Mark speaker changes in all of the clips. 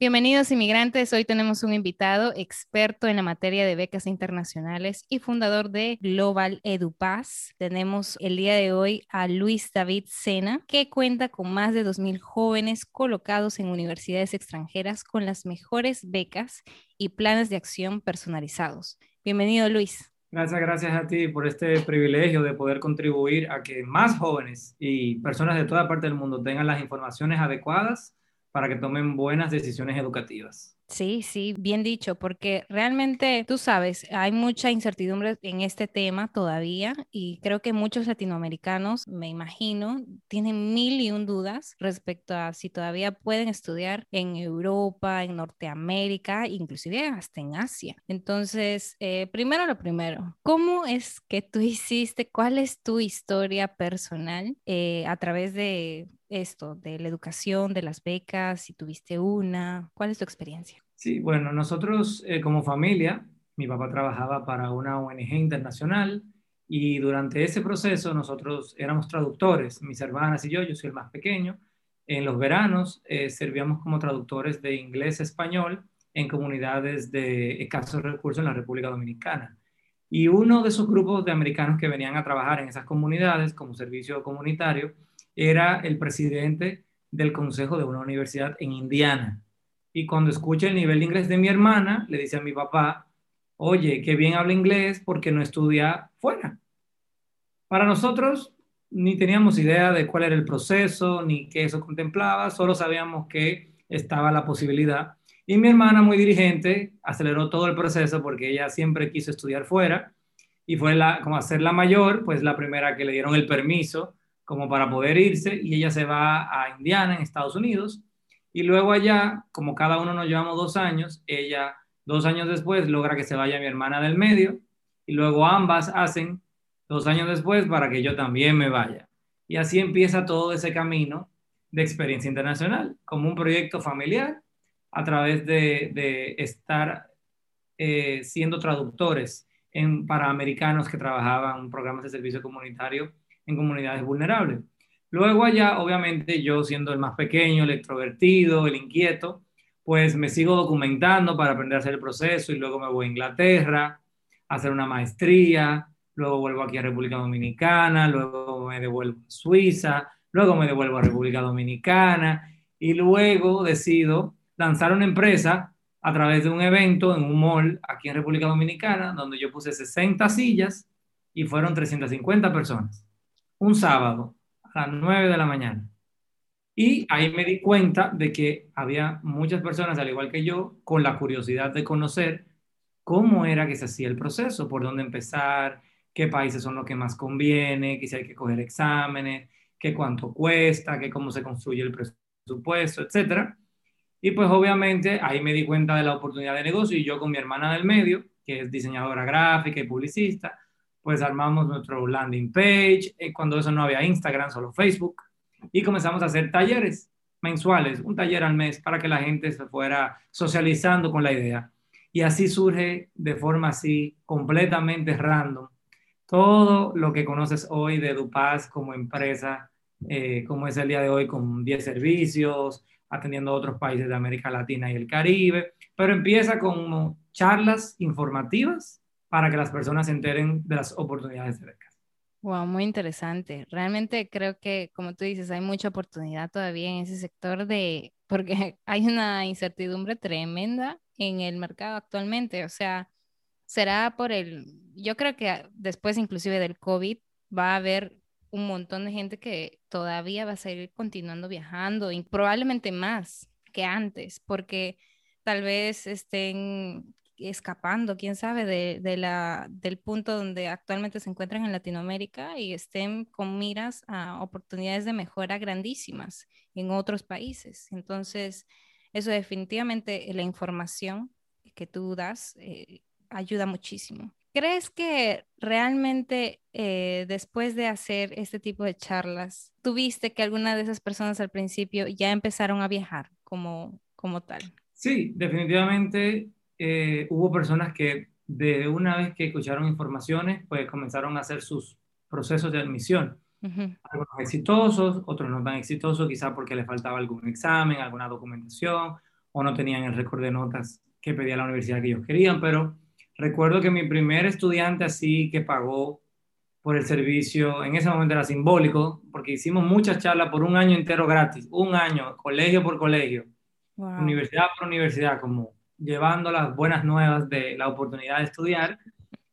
Speaker 1: Bienvenidos inmigrantes, hoy tenemos un invitado experto en la materia de becas internacionales y fundador de Global EduPass. Tenemos el día de hoy a Luis David Sena, que cuenta con más de 2.000 jóvenes colocados en universidades extranjeras con las mejores becas y planes de acción personalizados. Bienvenido Luis.
Speaker 2: Gracias, gracias a ti por este privilegio de poder contribuir a que más jóvenes y personas de toda parte del mundo tengan las informaciones adecuadas para que tomen buenas decisiones educativas.
Speaker 1: Sí, sí, bien dicho, porque realmente tú sabes, hay mucha incertidumbre en este tema todavía y creo que muchos latinoamericanos, me imagino, tienen mil y un dudas respecto a si todavía pueden estudiar en Europa, en Norteamérica, inclusive hasta en Asia. Entonces, eh, primero lo primero, ¿cómo es que tú hiciste, cuál es tu historia personal eh, a través de esto, de la educación, de las becas, si tuviste una, ¿cuál es tu experiencia?
Speaker 2: Sí, bueno, nosotros eh, como familia, mi papá trabajaba para una ONG internacional y durante ese proceso nosotros éramos traductores, mis hermanas y yo, yo soy el más pequeño. En los veranos eh, servíamos como traductores de inglés a español en comunidades de escasos recursos en la República Dominicana. Y uno de esos grupos de americanos que venían a trabajar en esas comunidades como servicio comunitario era el presidente del consejo de una universidad en Indiana. Y cuando escucha el nivel de inglés de mi hermana, le dice a mi papá, oye, qué bien habla inglés porque no estudia fuera. Para nosotros ni teníamos idea de cuál era el proceso, ni qué eso contemplaba, solo sabíamos que estaba la posibilidad. Y mi hermana, muy dirigente, aceleró todo el proceso porque ella siempre quiso estudiar fuera y fue la, como hacer la mayor, pues la primera que le dieron el permiso como para poder irse y ella se va a Indiana, en Estados Unidos, y luego allá, como cada uno nos llevamos dos años, ella dos años después logra que se vaya mi hermana del medio y luego ambas hacen dos años después para que yo también me vaya. Y así empieza todo ese camino de experiencia internacional, como un proyecto familiar a través de, estar eh, siendo traductores en, para americanos que trabajaban en programas de servicio comunitario en comunidades vulnerables. Luego allá, obviamente, yo siendo el más pequeño, el extrovertido, el inquieto, pues me sigo documentando para aprender a hacer el proceso y luego me voy a Inglaterra a hacer una maestría, luego vuelvo aquí a República Dominicana, luego me devuelvo a Suiza, luego me devuelvo a República Dominicana y luego decido lanzar una empresa a través de un evento en un mall aquí en República Dominicana, donde yo puse 60 sillas y fueron 350 personas un sábado a las 9 de la mañana. Y ahí me di cuenta de que había muchas personas, al igual que yo, con la curiosidad de conocer cómo era que se hacía el proceso, por dónde empezar, qué países son los que más conviene, que si hay que coger exámenes, qué cuánto cuesta, qué cómo se construye el presupuesto, etcétera. Y pues obviamente ahí me di cuenta de la oportunidad de negocio y yo con mi hermana del medio, que es diseñadora gráfica y publicista, pues armamos nuestro landing page, eh, cuando eso no había Instagram, solo Facebook, y comenzamos a hacer talleres mensuales, un taller al mes, para que la gente se fuera socializando con la idea. Y así surge de forma así completamente random todo lo que conoces hoy de Dupaz como empresa, eh, como es el día de hoy con 10 servicios, atendiendo a otros países de América Latina y el Caribe, pero empieza con charlas informativas para que las personas se enteren de las oportunidades de becas.
Speaker 1: Wow, muy interesante. Realmente creo que, como tú dices, hay mucha oportunidad todavía en ese sector de, porque hay una incertidumbre tremenda en el mercado actualmente. O sea, será por el, yo creo que después inclusive del COVID va a haber un montón de gente que todavía va a seguir continuando viajando y probablemente más que antes, porque tal vez estén escapando, quién sabe, de, la, del punto donde actualmente se encuentran en Latinoamérica y estén con miras a oportunidades de mejora grandísimas en otros países. Entonces, eso definitivamente la información que tú das eh, ayuda muchísimo. ¿Crees que realmente eh, después de hacer este tipo de charlas, tuviste que alguna de esas personas al principio ya empezaron a viajar como, como tal?
Speaker 2: Sí, definitivamente eh, hubo personas que de una vez que escucharon informaciones, pues comenzaron a hacer sus procesos de admisión. Algunos exitosos, otros no tan exitosos, quizás porque les faltaba algún examen, alguna documentación, o no tenían el récord de notas que pedía la universidad que ellos querían, pero Recuerdo que mi primer estudiante así que pagó por el servicio, en ese momento era simbólico, porque hicimos muchas charlas por un año entero gratis, un año, colegio por colegio, universidad por universidad, como llevando las buenas nuevas de la oportunidad de estudiar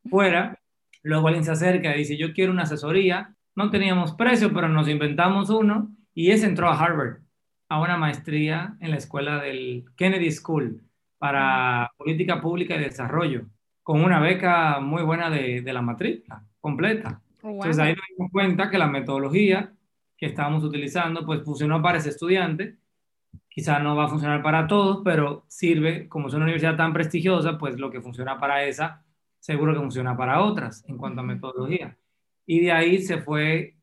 Speaker 2: fuera. Luego alguien se acerca y dice, yo quiero una asesoría. No teníamos precio, pero nos inventamos uno y ese entró a Harvard, a una maestría en la escuela del Kennedy School para política pública y desarrollo con una beca muy buena de, de la matrícula completa. Oh, Entonces ahí nos dimos cuenta que la metodología que estábamos utilizando pues funcionó para ese estudiante. Quizá no va a funcionar para todos, pero sirve, como es una universidad tan prestigiosa, pues lo que funciona para esa, seguro que funciona para otras en cuanto a metodología. Y de ahí se fue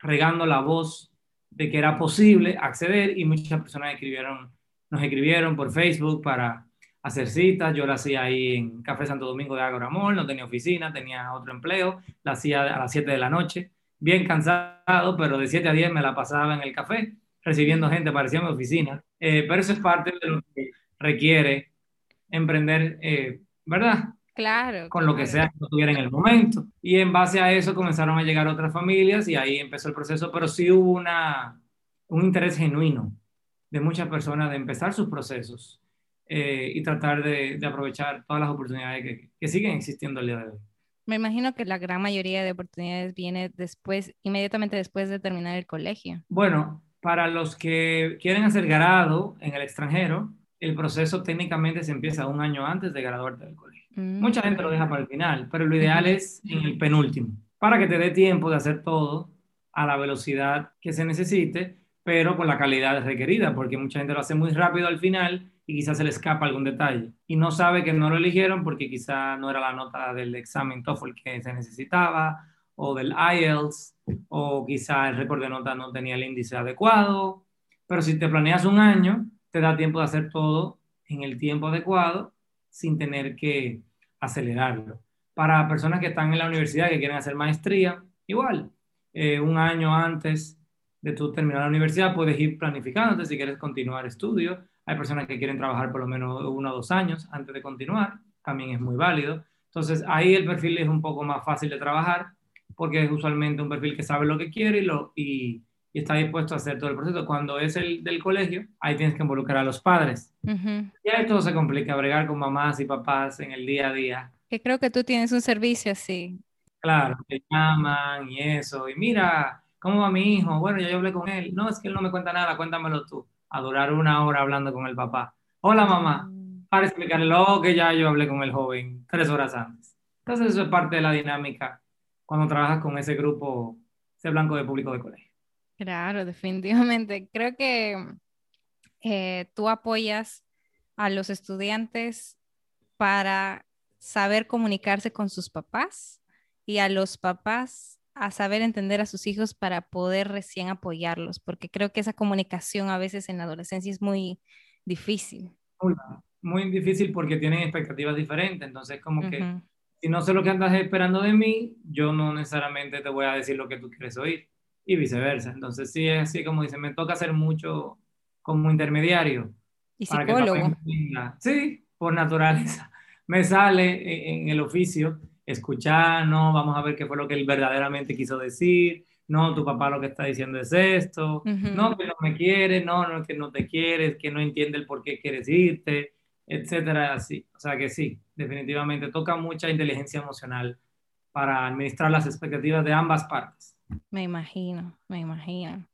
Speaker 2: regando la voz de que era posible acceder y muchas personas escribieron, nos escribieron por Facebook para hacer citas. Yo la hacía ahí en Café Santo Domingo de Agoramol, no tenía oficina, tenía otro empleo, la hacía a las 7 de la noche, bien cansado, pero de 7 a 10 me la pasaba en el café, recibiendo gente, parecía mi oficina. Eh, pero eso es parte de lo que requiere emprender, eh, ¿verdad?
Speaker 1: Claro.
Speaker 2: Con lo que sea que tuviera en el momento. Y en base a eso comenzaron a llegar otras familias y ahí empezó el proceso, pero sí hubo una, un interés genuino de muchas personas de empezar sus procesos eh, y tratar de, aprovechar todas las oportunidades que, siguen existiendo el día de hoy.
Speaker 1: Me imagino que la gran mayoría de oportunidades viene después, inmediatamente después de terminar el colegio.
Speaker 2: Bueno, para los que quieren hacer grado en el extranjero, el proceso técnicamente se empieza un año antes de graduarte del colegio. Mm. Mucha gente lo deja para el final, pero lo ideal es en el penúltimo, para que te dé tiempo de hacer todo a la velocidad que se necesite, pero con la calidad requerida, porque mucha gente lo hace muy rápido al final y quizás se le escapa algún detalle y no sabe que no lo eligieron porque quizá no era la nota del examen TOEFL que se necesitaba o del IELTS o quizá el récord de nota no tenía el índice adecuado, pero si te planeas un año, te da tiempo de hacer todo en el tiempo adecuado sin tener que acelerarlo. Para personas que están en la universidad, que quieren hacer maestría, igual, eh, un año antes de tu terminar la universidad puedes ir planificándote si quieres continuar estudios hay personas que quieren trabajar por lo menos uno o dos años antes de continuar, también es muy válido. Entonces ahí el perfil es un poco más fácil de trabajar porque es usualmente un perfil que sabe lo que quiere y, lo, y, está dispuesto a hacer todo el proceso. Cuando es el del colegio, ahí tienes que involucrar a los padres. Y ahí todo se complica, bregar con mamás y papás en el día a día.
Speaker 1: Que creo que tú tienes un servicio así.
Speaker 2: Claro, te llaman y eso. Y mira, ¿cómo va mi hijo? Bueno, ya yo hablé con él. No, es que él no me cuenta nada, cuéntamelo tú a durar una hora hablando con el papá. Hola mamá, mm. para explicarle lo que ya yo hablé con el joven tres horas antes. Entonces eso es parte de la dinámica cuando trabajas con ese grupo, ese blanco de público de colegio.
Speaker 1: Claro, definitivamente. Creo que eh, tú apoyas a los estudiantes para saber comunicarse con sus papás y a los papás a saber entender a sus hijos para poder recién apoyarlos, porque creo que esa comunicación a veces en la adolescencia es muy difícil.
Speaker 2: Muy, difícil porque tienen expectativas diferentes, entonces como que si no sé lo que andas esperando de mí, yo no necesariamente te voy a decir lo que tú quieres oír y viceversa. Entonces sí es así como dice, me toca hacer mucho como intermediario.
Speaker 1: Y psicólogo.
Speaker 2: Sí, por naturaleza. Me sale en el oficio escuchar, no, vamos a ver qué fue lo que él verdaderamente quiso decir, no, tu papá lo que está diciendo es esto, no, que no me quiere, no, no, que no te quieres, que no entiende el por qué quieres irte, etcétera, así. O sea que sí, definitivamente toca mucha inteligencia emocional para administrar las expectativas de ambas partes.
Speaker 1: Me imagino, me imagino.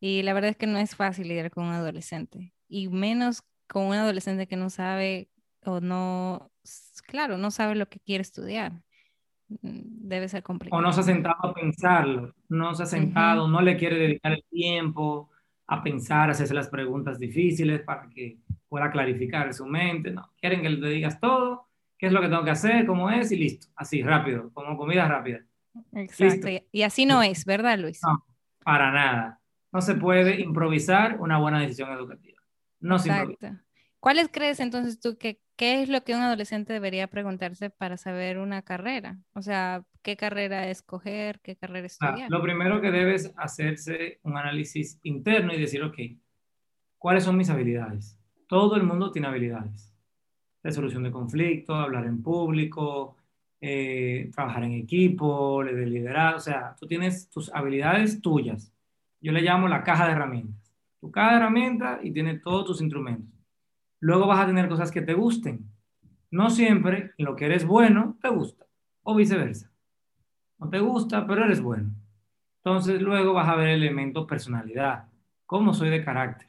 Speaker 1: Y la verdad es que no es fácil lidiar con un adolescente, y menos con un adolescente que no sabe o no claro, no sabe lo que quiere estudiar. Debe ser complicado.
Speaker 2: O no se ha sentado a pensarlo, no se ha sentado, no le quiere dedicar el tiempo a pensar, a hacerse las preguntas difíciles para que pueda clarificar su mente. No, quieren que le digas todo, qué es lo que tengo que hacer, cómo es y listo. Así, rápido, como comida rápida.
Speaker 1: Exacto. Y así no es, ¿verdad, Luis?
Speaker 2: No, para nada. No se puede improvisar una buena decisión educativa. No se improvisa.
Speaker 1: ¿Cuáles crees entonces tú que qué es lo que un adolescente debería preguntarse para saber una carrera? O sea, ¿qué carrera escoger? ¿Qué carrera ah, estudiar?
Speaker 2: lo primero que debes hacerse un análisis interno y decir, ok, ¿cuáles son mis habilidades? Todo el mundo tiene habilidades. Resolución de conflictos, hablar en público, eh, trabajar en equipo, de liderazgo, o sea, tú tienes tus habilidades tuyas. Yo le llamo la caja de herramientas. Tu caja de herramientas y tiene todos tus instrumentos luego vas a tener cosas que te gusten. No siempre lo que eres bueno te gusta, o viceversa. No te gusta, pero eres bueno. Entonces luego vas a ver el elemento personalidad. ¿Cómo soy de carácter?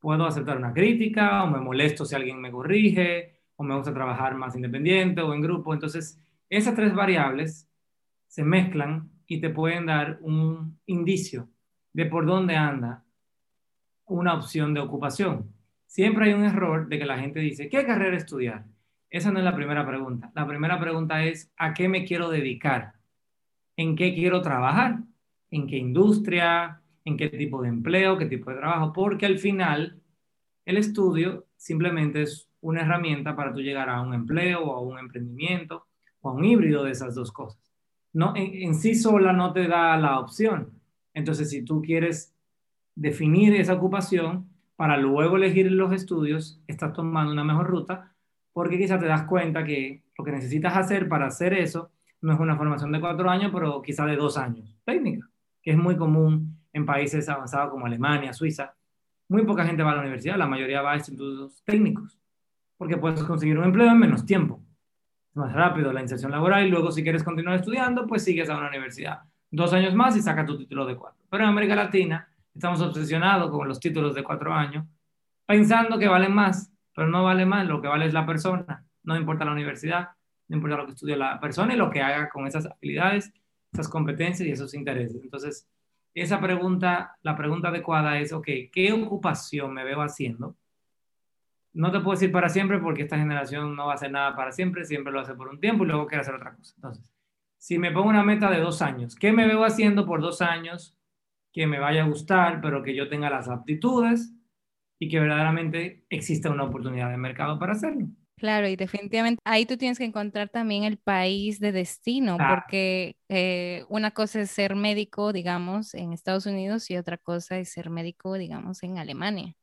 Speaker 2: Puedo aceptar una crítica o me molesto si alguien me corrige o me gusta trabajar más independiente o en grupo. Entonces, esas tres variables se mezclan y te pueden dar un indicio de por dónde anda una opción de ocupación. Siempre hay un error de que la gente dice, ¿qué carrera estudiar? Esa no es la primera pregunta. La primera pregunta es, ¿a qué me quiero dedicar? ¿En qué quiero trabajar? ¿En qué industria? ¿En qué tipo de empleo? ¿Qué tipo de trabajo? Porque al final, el estudio simplemente es una herramienta para tú llegar a un empleo o a un emprendimiento o a un híbrido de esas dos cosas. No, en, en sí sola no te da la opción. Entonces, si tú quieres definir esa ocupación, para luego elegir los estudios, estás tomando una mejor ruta porque quizás te das cuenta que lo que necesitas hacer para hacer eso no es una formación de cuatro años, pero quizás de dos años, técnica, que es muy común en países avanzados como Alemania, Suiza. Muy poca gente va a la universidad, la mayoría va a institutos técnicos, porque puedes conseguir un empleo en menos tiempo. Más rápido la inserción laboral y luego si quieres continuar estudiando, pues sigues a una universidad. Dos años más y saca tu título de cuatro. Pero en América Latina Estamos obsesionados con los títulos de cuatro años, pensando que valen más, pero no vale más, lo que vale es la persona. No importa la universidad, no importa lo que estudie la persona y lo que haga con esas habilidades, esas competencias y esos intereses. Entonces, esa pregunta, la pregunta adecuada es, ok, ¿qué ocupación me veo haciendo? No te puedo decir para siempre porque esta generación no va a hacer nada para siempre, siempre lo hace por un tiempo y luego quiere hacer otra cosa. Entonces, si me pongo una meta de dos años, ¿qué me veo haciendo por dos años que me vaya a gustar, pero que yo tenga las aptitudes y que verdaderamente exista una oportunidad de mercado para hacerlo.
Speaker 1: Claro, y definitivamente ahí tú tienes que encontrar también el país de destino, porque eh, una cosa es ser médico, digamos, en Estados Unidos y otra cosa es ser médico, digamos, en Alemania.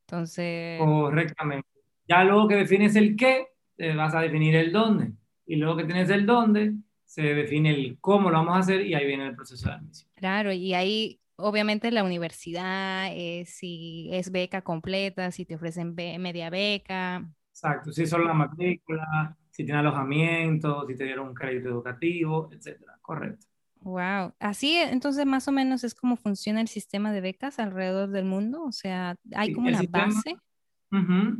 Speaker 1: Entonces...
Speaker 2: Correctamente. Ya luego que defines el qué, eh, vas a definir el dónde. Y luego que tienes el dónde, se define el cómo lo vamos a hacer y ahí viene el proceso de admisión.
Speaker 1: Claro, y ahí obviamente la universidad, eh, si es beca completa, si te ofrecen media beca.
Speaker 2: Exacto, si solo la matrícula, si tiene alojamiento, si te dieron un crédito educativo, etcétera. Correcto.
Speaker 1: Wow. Así entonces más o menos es como funciona el sistema de becas alrededor del mundo. O sea, hay como una base.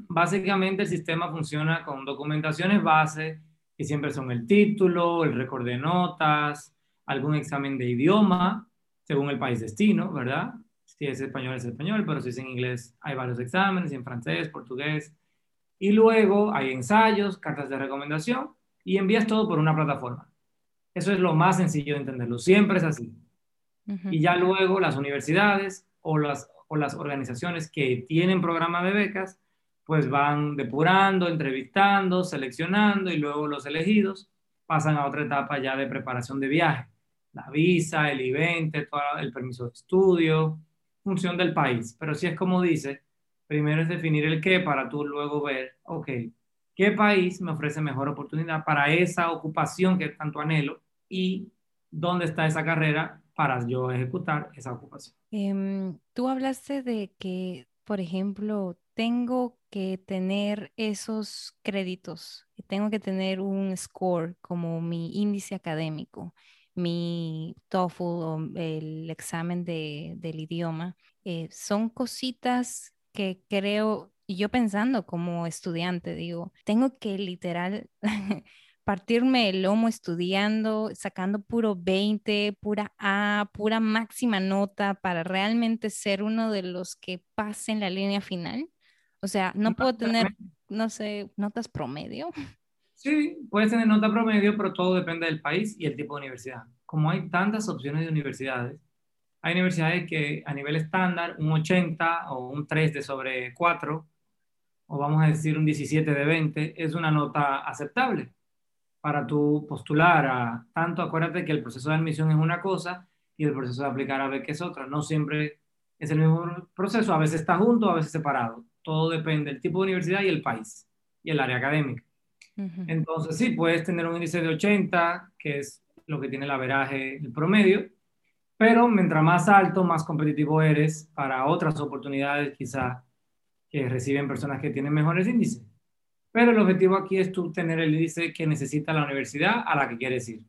Speaker 2: Básicamente el sistema funciona con documentaciones base, que siempre son el título, el récord de notas, algún examen de idioma, según el país destino, ¿verdad? Si es español es español, pero si es en inglés hay varios exámenes, en francés, portugués. Y luego hay ensayos, cartas de recomendación y envías todo por una plataforma. Eso es lo más sencillo de entenderlo. Siempre es así. Y ya luego las universidades o las, o las organizaciones que tienen programa de becas, pues van depurando, entrevistando, seleccionando y luego los elegidos pasan a otra etapa ya de preparación de viaje la visa, el I-20, el permiso de estudio, función del país. Pero si es como dice, primero es definir el qué para tú luego ver, ok, ¿qué país me ofrece mejor oportunidad para esa ocupación que tanto anhelo y dónde está esa carrera para yo ejecutar esa ocupación?
Speaker 1: Em, tú hablaste de que, por ejemplo, tengo que tener esos créditos, tengo que tener un score como mi índice académico mi TOEFL o el examen de, del idioma, eh, son cositas que creo Y yo pensando como estudiante, digo, tengo que literal partirme el lomo estudiando, sacando puro 20, pura A, pura máxima nota para realmente ser uno de los que pasen la línea final. O sea, no puedo tener, no sé, notas promedio.
Speaker 2: Sí, puedes tener nota promedio, pero todo depende del país y el tipo de universidad. Como hay tantas opciones de universidades, hay universidades que a nivel estándar, un 80 o un 3 de sobre 4, o vamos a decir un 17 de 20, es una nota aceptable para tu postular a tanto. Acuérdate que el proceso de admisión es una cosa y el proceso de aplicar a beca es otra. No siempre es el mismo proceso, a veces está junto, a veces separado. Todo depende del tipo de universidad y el país y el área académica. Entonces, sí, puedes tener un índice de 80, que es lo que tiene el averaje, el promedio, pero mientras más alto, más competitivo eres para otras oportunidades quizá que reciben personas que tienen mejores índices. Pero el objetivo aquí es tú tener el índice que necesita la universidad a la que quieres ir.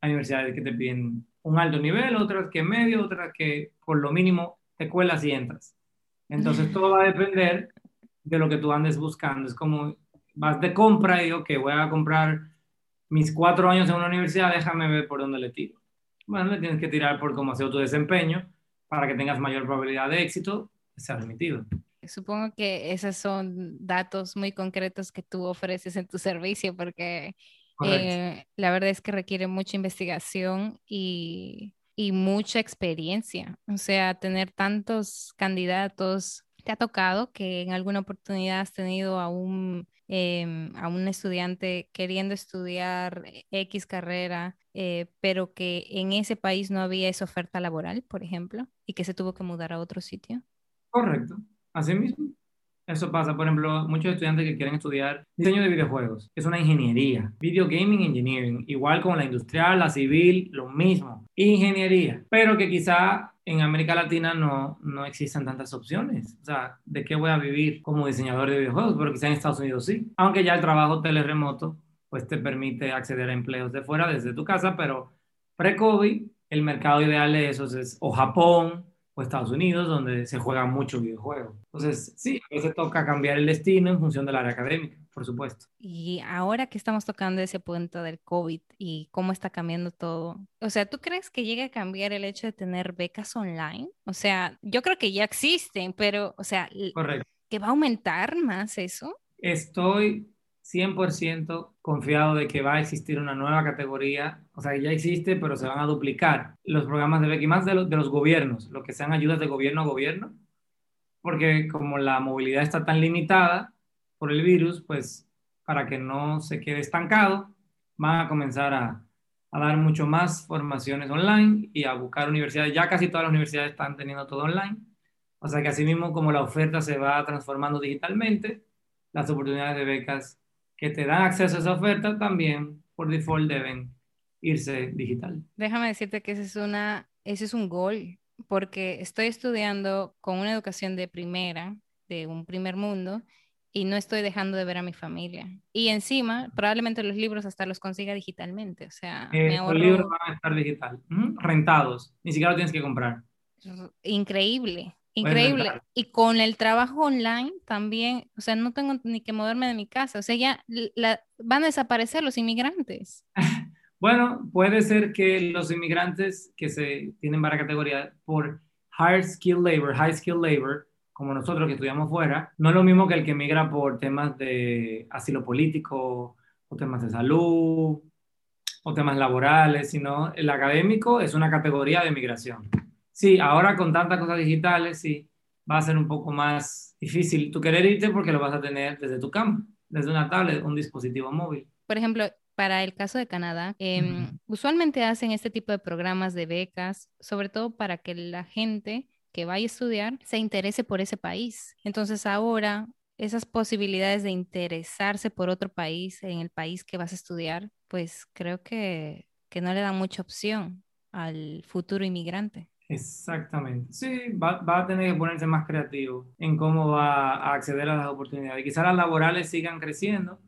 Speaker 2: Hay universidades que te piden un alto nivel, otras que medio, otras que por lo mínimo te cuelas y entras. Entonces todo va a depender de lo que tú andes buscando. Es como vas de compra y digo que voy a comprar mis cuatro años en una universidad, déjame ver por dónde le tiro. Bueno, le tienes que tirar por cómo ha sido tu desempeño para que tengas mayor probabilidad de éxito, sea remitido.
Speaker 1: Supongo que esos son datos muy concretos que tú ofreces en tu servicio porque eh, la verdad es que requiere mucha investigación y, y mucha experiencia. O sea, tener tantos candidatos, ¿te ha tocado que en alguna oportunidad has tenido a un Em, a un estudiante queriendo estudiar X carrera, eh, pero que en ese país no había esa oferta laboral, por ejemplo, y que se tuvo que mudar a otro sitio.
Speaker 2: Correcto, así mismo. Eso pasa, por ejemplo, muchos estudiantes que quieren estudiar diseño de videojuegos, es una ingeniería, video gaming engineering, igual como la industrial, la civil, lo mismo, ingeniería, pero que quizá en América Latina no, no existen tantas opciones. O sea, ¿de qué voy a vivir como diseñador de videojuegos? Pero quizá en Estados Unidos sí. Aunque ya el trabajo teleremoto pues te permite acceder a empleos de fuera desde tu casa, pero pre-COVID el mercado ideal de esos es o Japón o Estados Unidos, donde se juega mucho videojuego. Entonces, sí, a veces toca cambiar el destino en función del área académica, por supuesto.
Speaker 1: Y ahora que estamos tocando ese punto del COVID y cómo está cambiando todo, o sea, ¿tú crees que llegue a cambiar el hecho de tener becas online? O sea, yo creo que ya existen, pero, o sea,
Speaker 2: Correcto.
Speaker 1: ¿que va a aumentar más eso?
Speaker 2: Estoy 100% confiado de que va a existir una nueva categoría, o sea, ya existe, pero se van a duplicar los programas de beca y más de los, de los gobiernos, lo que sean ayudas de gobierno a gobierno, porque como la movilidad está tan limitada por el virus, pues para que no se quede estancado, van a comenzar a, dar mucho más formaciones online y a buscar universidades. Ya casi todas las universidades están teniendo todo online. O sea que así mismo como la oferta se va transformando digitalmente, las oportunidades de becas que te dan acceso a esa oferta también por default deben irse digital.
Speaker 1: Déjame decirte que ese es, una, ese es un gol, porque estoy estudiando con una educación de primera, de un primer mundo, y no estoy dejando de ver a mi familia. Y encima, probablemente los libros hasta los consiga digitalmente, o sea,
Speaker 2: me ahorro... Los libros van a estar digital, rentados, ni siquiera los tienes que comprar.
Speaker 1: Increíble. Increíble. Y con el trabajo online también, o sea, no tengo ni que moverme de mi casa, o sea, ya van a desaparecer los inmigrantes.
Speaker 2: Bueno, puede ser que los inmigrantes que se tienen varias categorías por high skill labor, high skill labor, como nosotros que estudiamos fuera, no es lo mismo que el que migra por temas de asilo político o temas de salud o temas laborales, sino el académico es una categoría de migración. Sí, ahora con tantas cosas digitales, sí, va a ser un poco más difícil tú querer irte porque lo vas a tener desde tu campo, desde una tablet, un dispositivo móvil.
Speaker 1: Por ejemplo, para el caso de Canadá, em, usualmente hacen este tipo de programas de becas, sobre todo para que la gente que vaya a estudiar se interese por ese país. Entonces ahora esas posibilidades de interesarse por otro país en el país que vas a estudiar, pues creo que, que no le dan mucha opción al futuro inmigrante.
Speaker 2: Exactamente. Sí, va, a tener que ponerse más creativo en cómo va a acceder a las oportunidades. Quizás las laborales sigan creciendo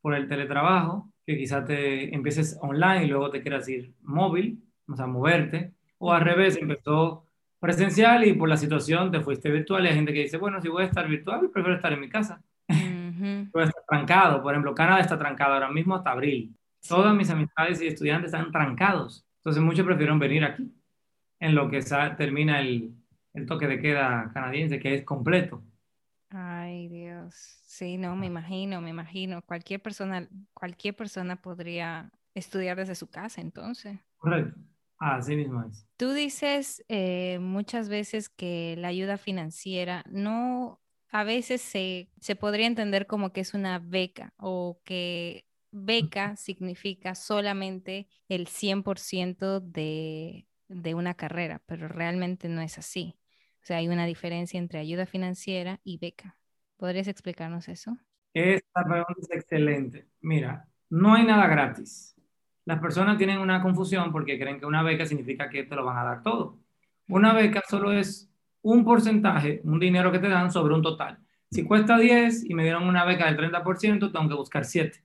Speaker 2: por el teletrabajo, que quizás te empieces online y luego te quieras ir móvil, o sea, moverte. O al revés, empezó presencial y por la situación te fuiste virtual y hay gente que dice, bueno, si voy a estar virtual, prefiero estar en mi casa. Voy a estar trancado. Por ejemplo, Canadá está trancado ahora mismo hasta abril. Todas mis amistades y estudiantes están trancados. Entonces muchos prefieren venir aquí en lo que termina el, el toque de queda canadiense, que es completo.
Speaker 1: Ay, Dios. Sí, no, me imagino, me imagino. Cualquier persona, cualquier persona podría estudiar desde su casa, entonces.
Speaker 2: Correcto. Así mismo es.
Speaker 1: Tú dices eh, muchas veces que la ayuda financiera no, a veces se, se podría entender como que es una beca o que beca significa solamente el 100% de, de una carrera, pero realmente no es así. O sea, hay una diferencia entre ayuda financiera y beca. ¿Podrías explicarnos eso?
Speaker 2: Esta pregunta es excelente. Mira, no hay nada gratis. Las personas tienen una confusión porque creen que una beca significa que te lo van a dar todo. Una beca solo es un porcentaje, un dinero que te dan sobre un total. Si cuesta 10 y me dieron una beca del 30%, tengo que buscar 7.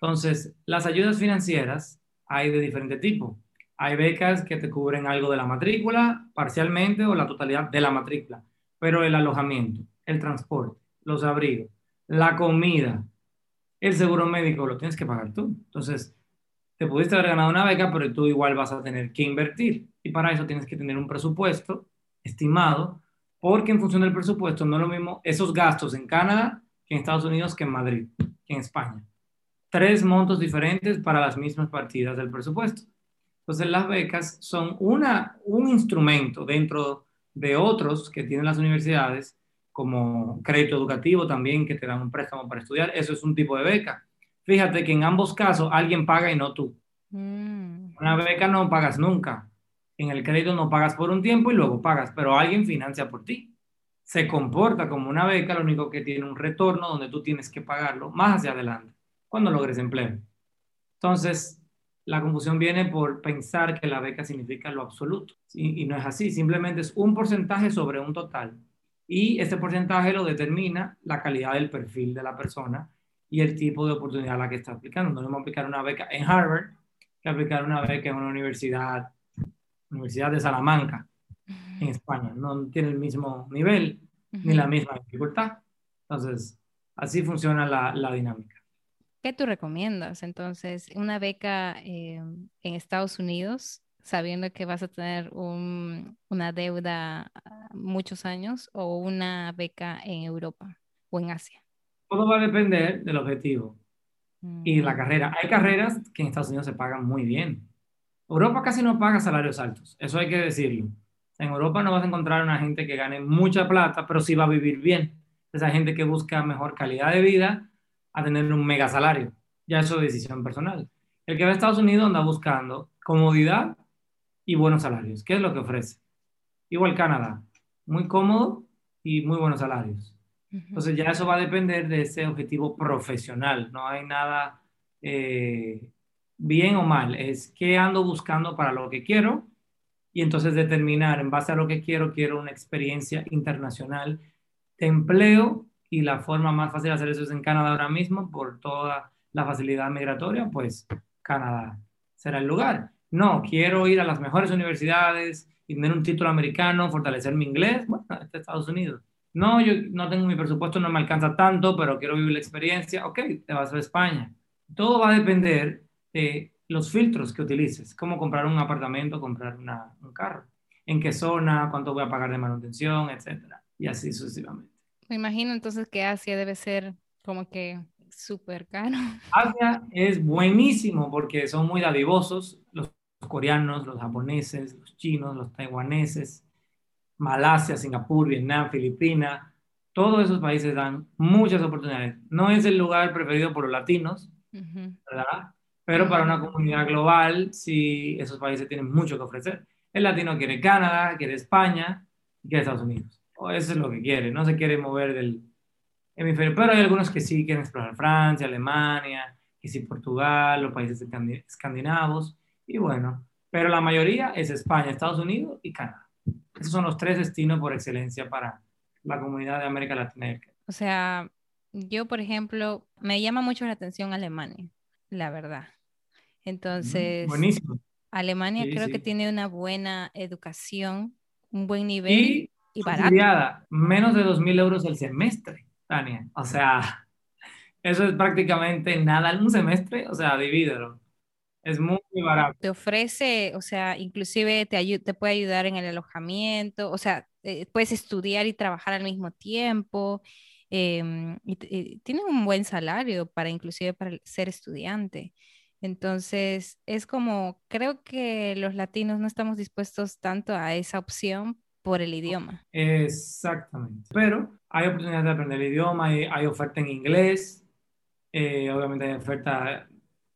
Speaker 2: Entonces, las ayudas financieras hay de diferente tipo. Hay becas que te cubren algo de la matrícula, parcialmente o la totalidad de la matrícula, pero el alojamiento, el transporte, los abrigos, la comida, el seguro médico lo tienes que pagar tú. Entonces, te pudiste haber ganado una beca, pero tú igual vas a tener que invertir. Y para eso tienes que tener un presupuesto estimado, porque en función del presupuesto no es lo mismo esos gastos en Canadá que en Estados Unidos que en Madrid, que en España. Tres montos diferentes para las mismas partidas del presupuesto. Entonces, las becas son una, un instrumento dentro de otros que tienen las universidades, como crédito educativo también, que te dan un préstamo para estudiar. Eso es un tipo de beca. Fíjate que en ambos casos alguien paga y no tú. Mm. Una beca no pagas nunca. En el crédito no pagas por un tiempo y luego pagas, pero alguien financia por ti. Se comporta como una beca, lo único que tiene un retorno donde tú tienes que pagarlo más hacia adelante, cuando logres empleo. Entonces, la confusión viene por pensar que la beca significa lo absoluto. Y no es así, simplemente es un porcentaje sobre un total. Y ese porcentaje lo determina la calidad del perfil de la persona y el tipo de oportunidad a la que está aplicando. No vamos a aplicar una beca en Harvard que aplicar una beca en una universidad, Universidad de Salamanca, en España. No tiene el mismo nivel ni la misma dificultad. Entonces, así funciona la, la dinámica.
Speaker 1: ¿Qué tú recomiendas? Entonces, una beca eh, en Estados Unidos, sabiendo que vas a tener una deuda muchos años, o una beca en Europa o en Asia.
Speaker 2: Todo va a depender del objetivo y la mm. carrera. Hay carreras que en Estados Unidos se pagan muy bien. Europa casi no paga salarios altos, eso hay que decirlo. En Europa no vas a encontrar una gente que gane mucha plata, pero sí va a vivir bien. Esa gente que busca mejor calidad de vida a tener un mega salario. Ya eso es decisión personal. El que va a Estados Unidos anda buscando comodidad y buenos salarios. ¿Qué es lo que ofrece? Igual Canadá, muy cómodo y muy buenos salarios. Entonces ya eso va a depender de ese objetivo profesional. No hay nada eh, bien o mal. Es qué ando buscando para lo que quiero y entonces determinar en base a lo que quiero, quiero una experiencia internacional de empleo y la forma más fácil de hacer eso es en Canadá ahora mismo por toda la facilidad migratoria, pues Canadá será el lugar. No, quiero ir a las mejores universidades y tener un título americano, fortalecer mi inglés, bueno, este Estados Unidos. No, yo no tengo mi presupuesto, no me alcanza tanto, pero quiero vivir la experiencia, ok, te vas a España. Todo va a depender de los filtros que utilices, cómo comprar un apartamento, comprar un carro, en qué zona, cuánto voy a pagar de manutención, etcétera, y así sucesivamente.
Speaker 1: Me imagino entonces que Asia debe ser como que súper caro.
Speaker 2: Asia es buenísimo porque son muy dadivosos, los coreanos, los japoneses, los chinos, los taiwaneses, Malasia, Singapur, Vietnam, Filipinas, todos esos países dan muchas oportunidades. No es el lugar preferido por los latinos, ¿verdad? Pero para una comunidad global, sí, esos países tienen mucho que ofrecer. El latino quiere Canadá, quiere España, quiere Estados Unidos eso es lo que quiere, no se quiere mover del hemisferio, pero hay algunos que sí quieren explorar Francia, Alemania, que sí Portugal, los países escandinavos, y bueno, pero la mayoría es España, Estados Unidos y Canadá. Esos son los tres destinos por excelencia para la comunidad de América Latina.
Speaker 1: O sea, yo, por ejemplo, me llama mucho la atención Alemania, la verdad. Entonces,
Speaker 2: Buenísimo.
Speaker 1: Alemania creo que tiene una buena educación Un buen nivel
Speaker 2: Y,
Speaker 1: y barato.
Speaker 2: menos de 2.000 euros el semestre, Tania. O sea, eso es prácticamente nada en un semestre. O sea, divídelo. Es muy barato.
Speaker 1: Te ofrece, o sea, inclusive te, te puede ayudar en el alojamiento, o sea, eh, puedes estudiar y trabajar al mismo tiempo. em, y, tienen un buen salario para inclusive para ser estudiante. Entonces, es como, creo que los latinos no estamos dispuestos tanto a esa opción por el idioma.
Speaker 2: Exactamente. Pero hay oportunidades de aprender el idioma, hay, hay oferta en inglés, eh, obviamente hay oferta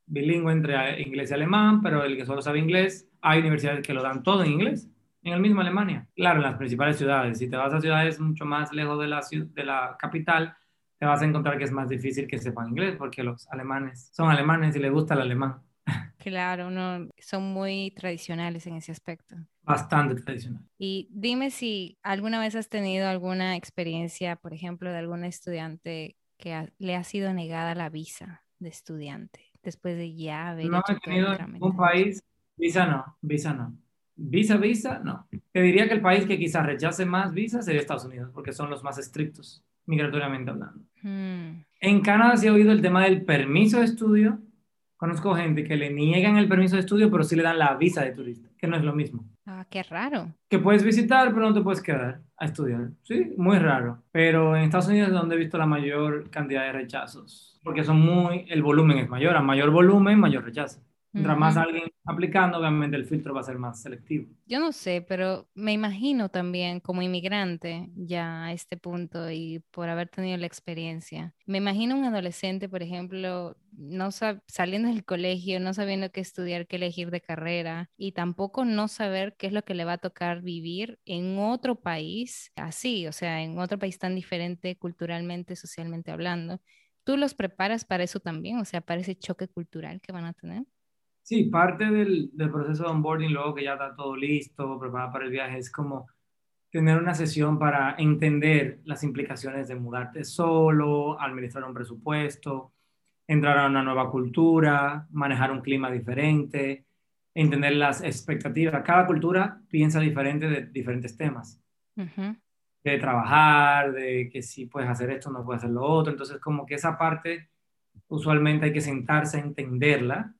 Speaker 2: bilingüe entre inglés y alemán, pero el que solo sabe inglés, hay universidades que lo dan todo en inglés, en el mismo Alemania. Claro, en las principales ciudades. Si te vas a ciudades mucho más lejos de la, de la capital, te vas a encontrar que es más difícil que sepan inglés, porque los alemanes son alemanes y les gusta el alemán.
Speaker 1: Claro, no, son muy tradicionales en ese aspecto.
Speaker 2: Bastante tradicional.
Speaker 1: Y dime si alguna vez has tenido alguna experiencia, por ejemplo, de algún estudiante que ha- le ha sido negada la visa de estudiante después de ya haber
Speaker 2: No
Speaker 1: hecho
Speaker 2: he tenido en ningún país, visa no, visa no. Visa, visa, no. Te diría que el país que quizás rechace más visas sería Estados Unidos, porque son los más estrictos, migratoriamente hablando.
Speaker 1: Mm,
Speaker 2: En Canadá sí he oído el tema del permiso de estudio. Conozco gente que le niegan el permiso de estudio, pero sí le dan la visa de turista, que no es lo mismo.
Speaker 1: Ah, qué raro.
Speaker 2: Que puedes visitar, pero no te puedes quedar a estudiar. Sí, muy raro. Pero en Estados Unidos es donde he visto la mayor cantidad de rechazos, porque son muy, el volumen es mayor, a mayor volumen, mayor rechazo. Mientras más
Speaker 1: Ujú.
Speaker 2: alguien aplicando, obviamente el filtro va a ser más selectivo.
Speaker 1: Yo no sé, pero me imagino también como inmigrante ya a este punto y por haber tenido la experiencia. Me imagino un adolescente, por ejemplo, no saliendo del colegio, no sabiendo qué estudiar, qué elegir de carrera y tampoco no saber qué es lo que le va a tocar vivir en otro país así, o sea, en otro país tan diferente culturalmente, socialmente hablando. ¿Tú los preparas para eso también? O sea, para ese choque cultural que van a tener.
Speaker 2: Sí, parte del, del proceso de onboarding, luego que ya está todo listo, preparado para el viaje, es como tener una sesión para entender las implicaciones de mudarte solo, administrar un presupuesto, entrar a una nueva cultura, manejar un clima diferente, entender las expectativas. Cada cultura piensa diferente de diferentes temas, de trabajar, de que si puedes hacer esto, no puedes hacer lo otro. Entonces, como que esa parte usualmente hay que sentarse a entenderla.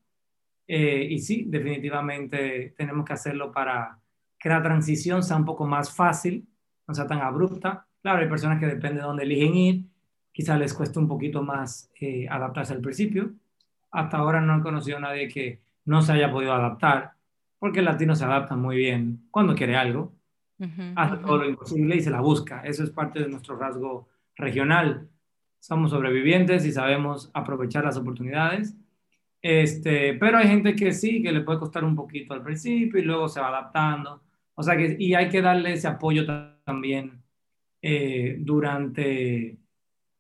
Speaker 2: Eh, y sí, definitivamente tenemos que hacerlo para que la transición sea un poco más fácil, no sea tan abrupta. Claro, hay personas que depende de dónde eligen ir, quizás les cueste un poquito más eh, adaptarse al principio. Hasta ahora no he conocido a nadie que no se haya podido adaptar, porque el latino se adapta muy bien cuando quiere algo,
Speaker 1: ujú,
Speaker 2: hace
Speaker 1: ujú.
Speaker 2: todo lo imposible y se la busca. Eso es parte de nuestro rasgo regional. Somos sobrevivientes y sabemos aprovechar las oportunidades. Este, pero hay gente que sí, que le puede costar un poquito al principio y luego se va adaptando. O sea que, y hay que darle ese apoyo ta- también eh, durante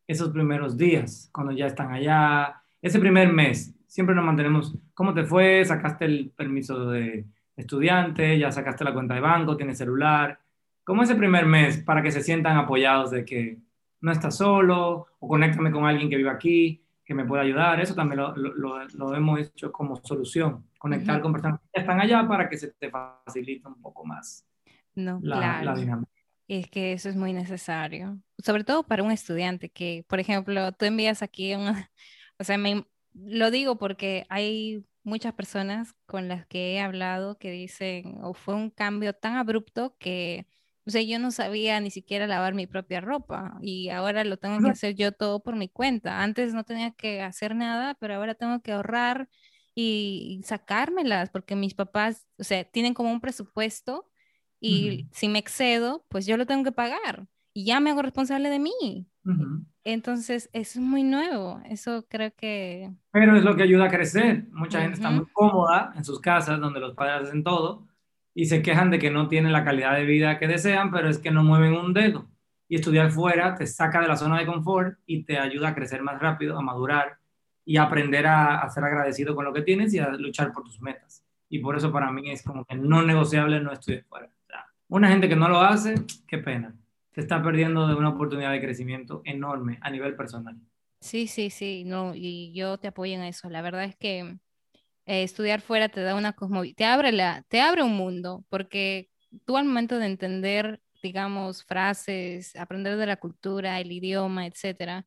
Speaker 2: esos primeros días, cuando ya están allá, ese primer mes, siempre nos mantenemos, ¿cómo te fue? ¿Sacaste el permiso de estudiante? ¿Ya sacaste la cuenta de banco? ¿Tienes celular? Como ese primer mes, para que se sientan apoyados de que no estás solo, o conéctame con alguien que vive aquí, que me pueda ayudar. Eso también lo, lo- hemos hecho como solución, conectar con personas que están allá para que se te facilite un poco más
Speaker 1: No,
Speaker 2: la, la
Speaker 1: claro.
Speaker 2: dinámica.
Speaker 1: Es que eso es muy necesario, sobre todo para un estudiante que, por ejemplo, tú envías aquí una, o sea, me, lo digo porque hay muchas personas con las que he hablado que dicen, o fue un cambio tan abrupto que, o sea, yo no sabía ni siquiera lavar mi propia ropa y ahora lo tengo que hacer yo todo por mi cuenta. Antes no tenía que hacer nada, pero ahora tengo que ahorrar y, sacármelas porque mis papás, o sea, tienen como un presupuesto y si me excedo, pues yo lo tengo que pagar y ya me hago responsable de mí. Entonces, eso es muy nuevo. Eso creo que...
Speaker 2: Pero es lo que ayuda a crecer. Mucha gente está muy cómoda en sus casas, donde los padres hacen todo, y se quejan de que no tienen la calidad de vida que desean, pero es que no mueven un dedo. Y estudiar fuera te saca de la zona de confort y te ayuda a crecer más rápido, a madurar y a aprender a, ser agradecido con lo que tienes y a luchar por tus metas. Y por eso para mí es como que no negociable no estudiar fuera. O una gente que no lo hace, qué pena. Se está perdiendo de una oportunidad de crecimiento enorme a nivel personal.
Speaker 1: Sí, sí, sí, no, y yo te apoyo en eso. La verdad es que eh, estudiar fuera te da una cosmo, te abre la, te abre un mundo, porque tú al momento de entender, digamos, frases, aprender de la cultura, el idioma, etcétera,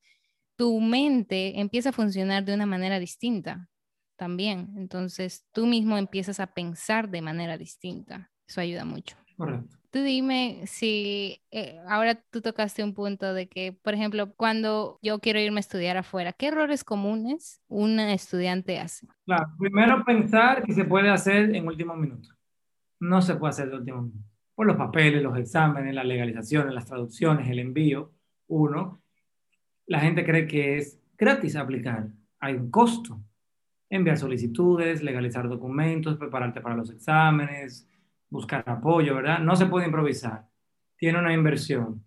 Speaker 1: tu mente empieza a funcionar de una manera distinta también. Entonces, tú mismo empiezas a pensar de manera distinta. Eso ayuda mucho.
Speaker 2: Correcto.
Speaker 1: Tú dime si eh, ahora tú tocaste un punto de que, por ejemplo, cuando yo quiero irme a estudiar afuera, ¿qué errores comunes un estudiante hace?
Speaker 2: Claro, primero pensar que se puede hacer en último minuto. No se puede hacer de último minuto. Por los papeles, los exámenes, las legalizaciones, las traducciones, el envío, uno. La gente cree que es gratis aplicar. Hay un costo. Enviar solicitudes, legalizar documentos, prepararte para los exámenes, buscar apoyo, ¿verdad? No se puede improvisar. Tiene una inversión.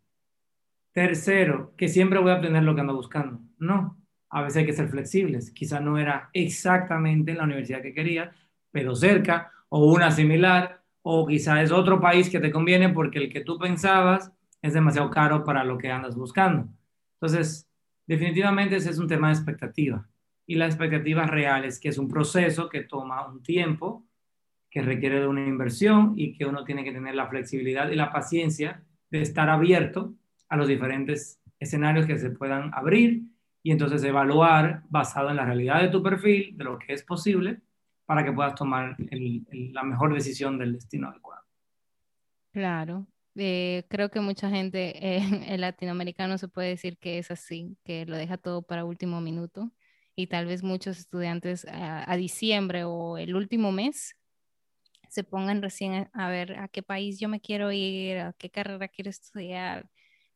Speaker 2: Tercero, que siempre voy a obtener lo que ando buscando. No, a veces hay que ser flexibles. Quizá no era exactamente en la universidad que quería, pero cerca, o una similar, o quizá es otro país que te conviene porque el que tú pensabas es demasiado caro para lo que andas buscando. Entonces, definitivamente ese es un tema de expectativa. Y la expectativa real es que es un proceso que toma un tiempo, que requiere de una inversión y que uno tiene que tener la flexibilidad y la paciencia de estar abierto a los diferentes escenarios que se puedan abrir y entonces evaluar basado en la realidad de tu perfil, de lo que es posible, para que puedas tomar la mejor decisión del destino adecuado.
Speaker 1: Claro, eh, creo que mucha gente, eh, el latinoamericano se puede decir que es así, que lo deja todo para último minuto y tal vez muchos estudiantes a diciembre o el último mes se pongan recién a, ver a qué país yo me quiero ir, a qué carrera quiero estudiar.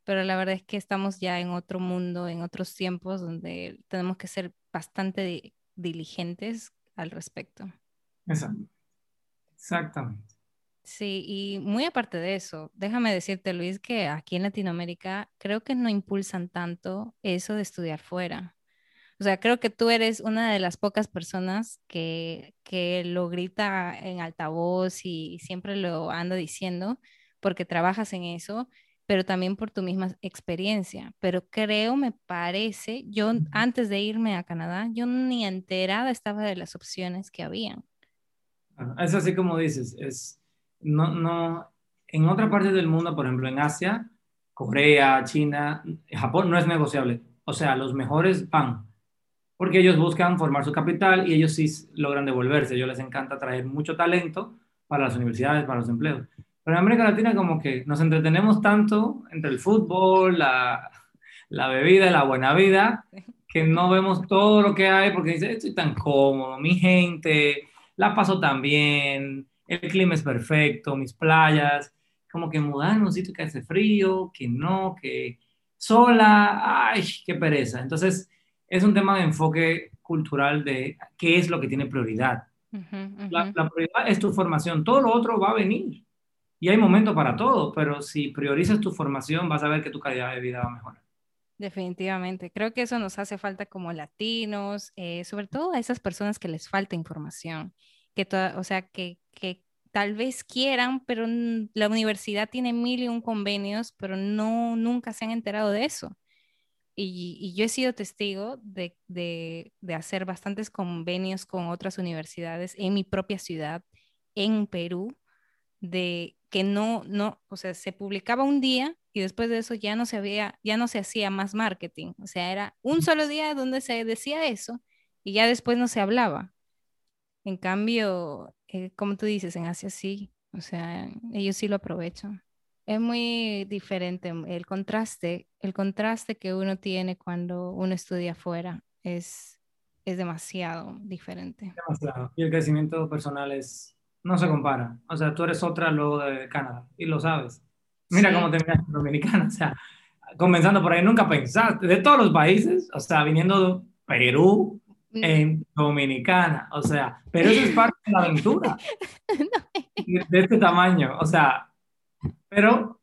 Speaker 1: Pero la verdad es que estamos ya en otro mundo, en otros tiempos donde tenemos que ser bastante diligentes al respecto.
Speaker 2: Exactamente.
Speaker 1: Sí, y muy aparte de eso, déjame decirte, Luis, que aquí en Latinoamérica creo que no impulsan tanto eso de estudiar fuera. O sea, creo que tú eres una de las pocas personas que, que lo grita en altavoz y siempre lo anda diciendo porque trabajas en eso, pero también por tu misma experiencia. Pero creo, me parece, yo antes de irme a Canadá, yo ni enterada estaba de las opciones que habían.
Speaker 2: Es así como dices, es, no, no, en otra parte del mundo, por ejemplo, en Asia, Corea, China, Japón, no es negociable. O sea, los mejores van porque ellos buscan formar su capital y ellos sí logran devolverse. A ellos les encanta traer mucho talento para las universidades, para los empleos. Pero en América Latina como que nos entretenemos tanto entre el fútbol, la, la bebida, la buena vida, que no vemos todo lo que hay porque dice, estoy tan cómodo, mi gente, la paso tan bien, el clima es perfecto, mis playas, como que mudar en un sitio que hace frío, que no, que sola, ay, qué pereza. Entonces, es un tema de enfoque cultural de qué es lo que tiene prioridad. La, prioridad es tu formación, todo lo otro va a venir. Y hay momento para todo, pero si priorizas tu formación, vas a ver que tu calidad de vida va a mejorar.
Speaker 1: Definitivamente, creo que eso nos hace falta como latinos, eh, sobre todo a esas personas que les falta información, que o sea, que, que tal vez quieran, pero la universidad tiene mil y un convenios, pero no, nunca se han enterado de eso. Y, yo he sido testigo de, de, de, hacer bastantes convenios con otras universidades en mi propia ciudad, en Perú, de que no, no, o sea, se publicaba un día y después de eso ya no se había, ya no se hacía más marketing. O sea, era un solo día donde se decía eso y ya después no se hablaba. En cambio, eh, como tú dices, en Asia sí, o sea, ellos sí lo aprovechan. Es muy diferente el contraste, el contraste que uno tiene cuando uno estudia afuera es, es demasiado diferente.
Speaker 2: Demasiado. Y el crecimiento personal es, no se compara. O sea, tú eres otra luego de Canadá y lo sabes. Mira cómo terminaste en Dominicana. O sea, comenzando por ahí, nunca pensaste, de todos los países, o sea, viniendo de Perú, mm. en Dominicana, o sea, pero eso es parte de la aventura. de este tamaño, o sea, pero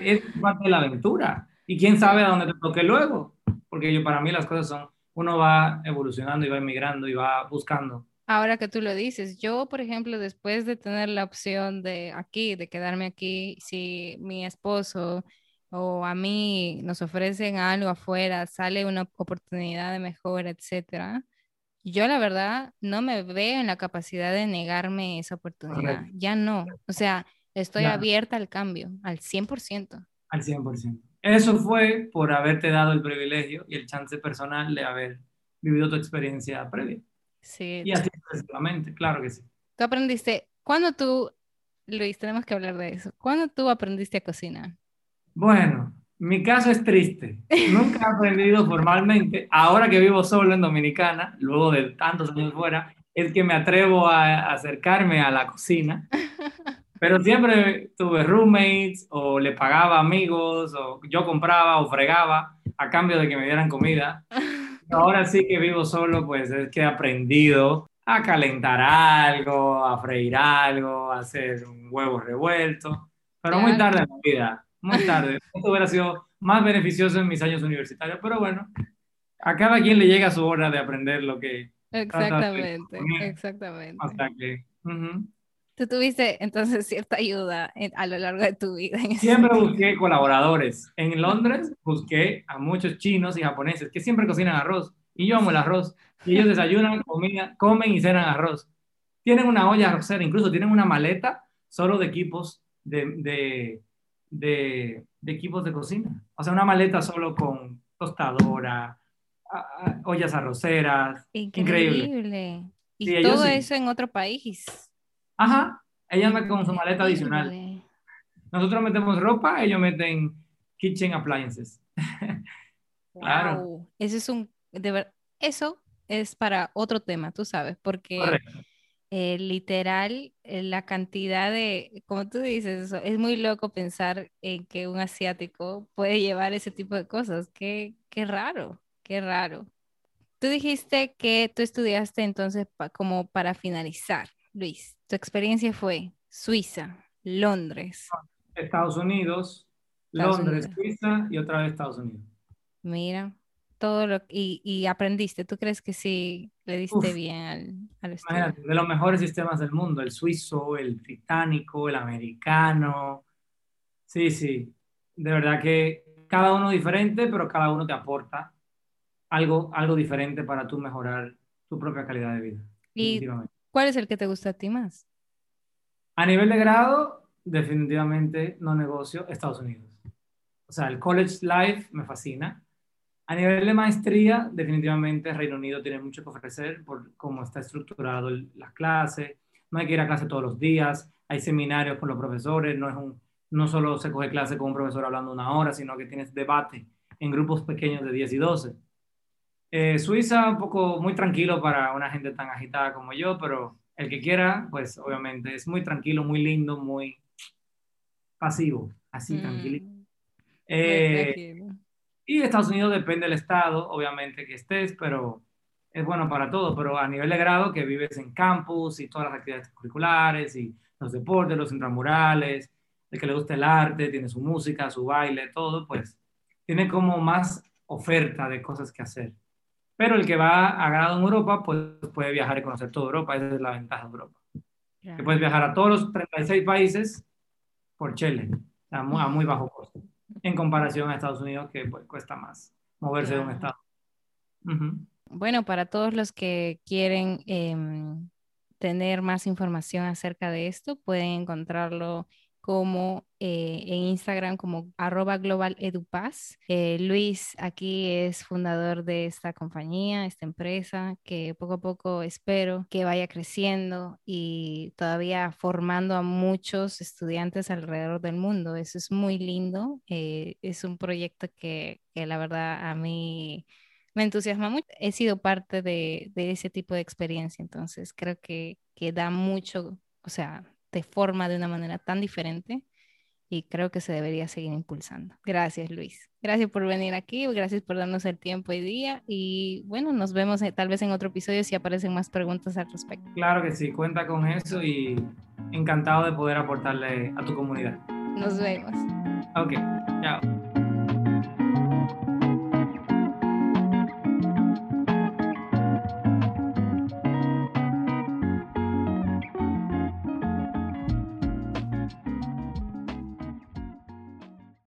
Speaker 2: es parte de la aventura. Y quién sabe a dónde te toque luego. Porque yo, para mí las cosas son, uno va evolucionando y va emigrando y va buscando.
Speaker 1: Ahora que tú lo dices, yo, por ejemplo, después de tener la opción de aquí, de quedarme aquí, si mi esposo o a mí nos ofrecen algo afuera, sale una oportunidad de mejora, etcétera, yo la verdad no me veo en la capacidad de negarme esa oportunidad. Ya no. O sea, Estoy abierta al cambio, al 100%.
Speaker 2: Al 100%. Eso fue por haberte dado el privilegio y el chance personal de haber vivido tu experiencia previa.
Speaker 1: Sí.
Speaker 2: Y así sucesivamente, claro que sí.
Speaker 1: Tú aprendiste, ¿cuándo tú, Luis, tenemos que hablar de eso, ¿cuándo tú aprendiste a cocinar?
Speaker 2: Bueno, mi caso es triste. Nunca he aprendido formalmente. Ahora que vivo solo en Dominicana, luego de tantos años fuera, es que me atrevo a acercarme a la cocina. Pero siempre tuve roommates o le pagaba amigos o yo compraba o fregaba a cambio de que me dieran comida. Ahora sí que vivo solo, pues es que he aprendido a calentar algo, a freír algo, a hacer un huevo revuelto. Pero muy tarde en la vida, muy tarde. Esto hubiera sido más beneficioso en mis años universitarios, pero bueno, a cada quien le llega su hora de aprender lo que...
Speaker 1: Exactamente, exactamente.
Speaker 2: Hasta que...
Speaker 1: Tú tuviste entonces cierta ayuda a lo largo de tu vida.
Speaker 2: siempre busqué colaboradores. En Londres busqué a muchos chinos y japoneses que siempre cocinan arroz. Y yo amo el arroz. Y ellos desayunan, comida, comen y cenan arroz. Tienen una olla arrocera, incluso tienen una maleta solo de equipos de, de, de, equipos de cocina. O sea, una maleta solo con tostadora, ollas arroceras.
Speaker 1: Increíble. Y todo eso en otro país.
Speaker 2: Ajá, ella anda con su maleta adicional. Nosotros metemos ropa, ellos meten kitchen appliances.
Speaker 1: claro. Eso es un, de eso es para otro tema, tú sabes, porque eh, literal eh, la cantidad de, como tú dices, es muy loco pensar en que un asiático puede llevar ese tipo de cosas. Qué, qué raro, qué raro. Tú dijiste que tú estudiaste entonces como para finalizar, Luis. Tu experiencia fue Suiza, Londres.
Speaker 2: Estados Unidos, Londres, Suiza y otra vez Estados Unidos.
Speaker 1: Mira, todo lo y, y aprendiste. ¿Tú crees que sí le diste bien al, al estudio?
Speaker 2: de los mejores sistemas del mundo, el suizo, el británico, el americano. Sí, sí. De verdad que cada uno diferente, pero cada uno te aporta algo, algo diferente para tú mejorar tu propia calidad de vida.
Speaker 1: ¿Y ¿Cuál es el que te gusta a ti más?
Speaker 2: A nivel de grado, definitivamente no negocio Estados Unidos. O sea, el college life me fascina. A nivel de maestría, definitivamente Reino Unido tiene mucho que ofrecer por cómo está estructurado las clases. No hay que ir a clase todos los días, hay seminarios con los profesores, no, es un, no solo se coge clase con un profesor hablando una hora, sino que tienes debate en grupos pequeños de 10 y 12. Eh, Suiza, un poco muy tranquilo para una gente tan agitada como yo, pero el que quiera, pues obviamente es muy tranquilo, muy lindo, muy pasivo, así, tranquilo. Mm. Eh, y Estados Unidos depende del estado, obviamente, que estés, pero es bueno para todo, pero a nivel de grado, que vives en campus y todas las actividades curriculares y los deportes, los intramurales, el que le gusta el arte, tiene su música, su baile, todo, pues tiene como más oferta de cosas que hacer. Pero el que va a grado en Europa, pues puede viajar y conocer toda Europa. Esa es la ventaja de Europa. Que puedes viajar a todos los 36 países por Chile, a muy, bajo costo, en comparación a Estados Unidos, que pues, cuesta más moverse de un estado.
Speaker 1: Bueno, para todos los que quieren em, tener más información acerca de esto, pueden encontrarlo como eh, en Instagram como arroba global edupaz. Eh, Luis aquí es fundador de esta compañía, esta empresa, que poco a poco espero que vaya creciendo y todavía formando a muchos estudiantes alrededor del mundo. Eso es muy lindo. Eh, es un proyecto que, que, la verdad a mí me entusiasma mucho. He sido parte de, de ese tipo de experiencia, entonces creo que, que da mucho, o sea, te forma de una manera tan diferente y creo que se debería seguir impulsando. Gracias, Luis. Gracias por venir aquí, gracias por darnos el tiempo y día y bueno, nos vemos eh, tal vez en otro episodio si aparecen más preguntas al respecto.
Speaker 2: Claro que sí, cuenta con eso y encantado de poder aportarle a tu comunidad.
Speaker 1: Nos vemos.
Speaker 2: Ok, chao.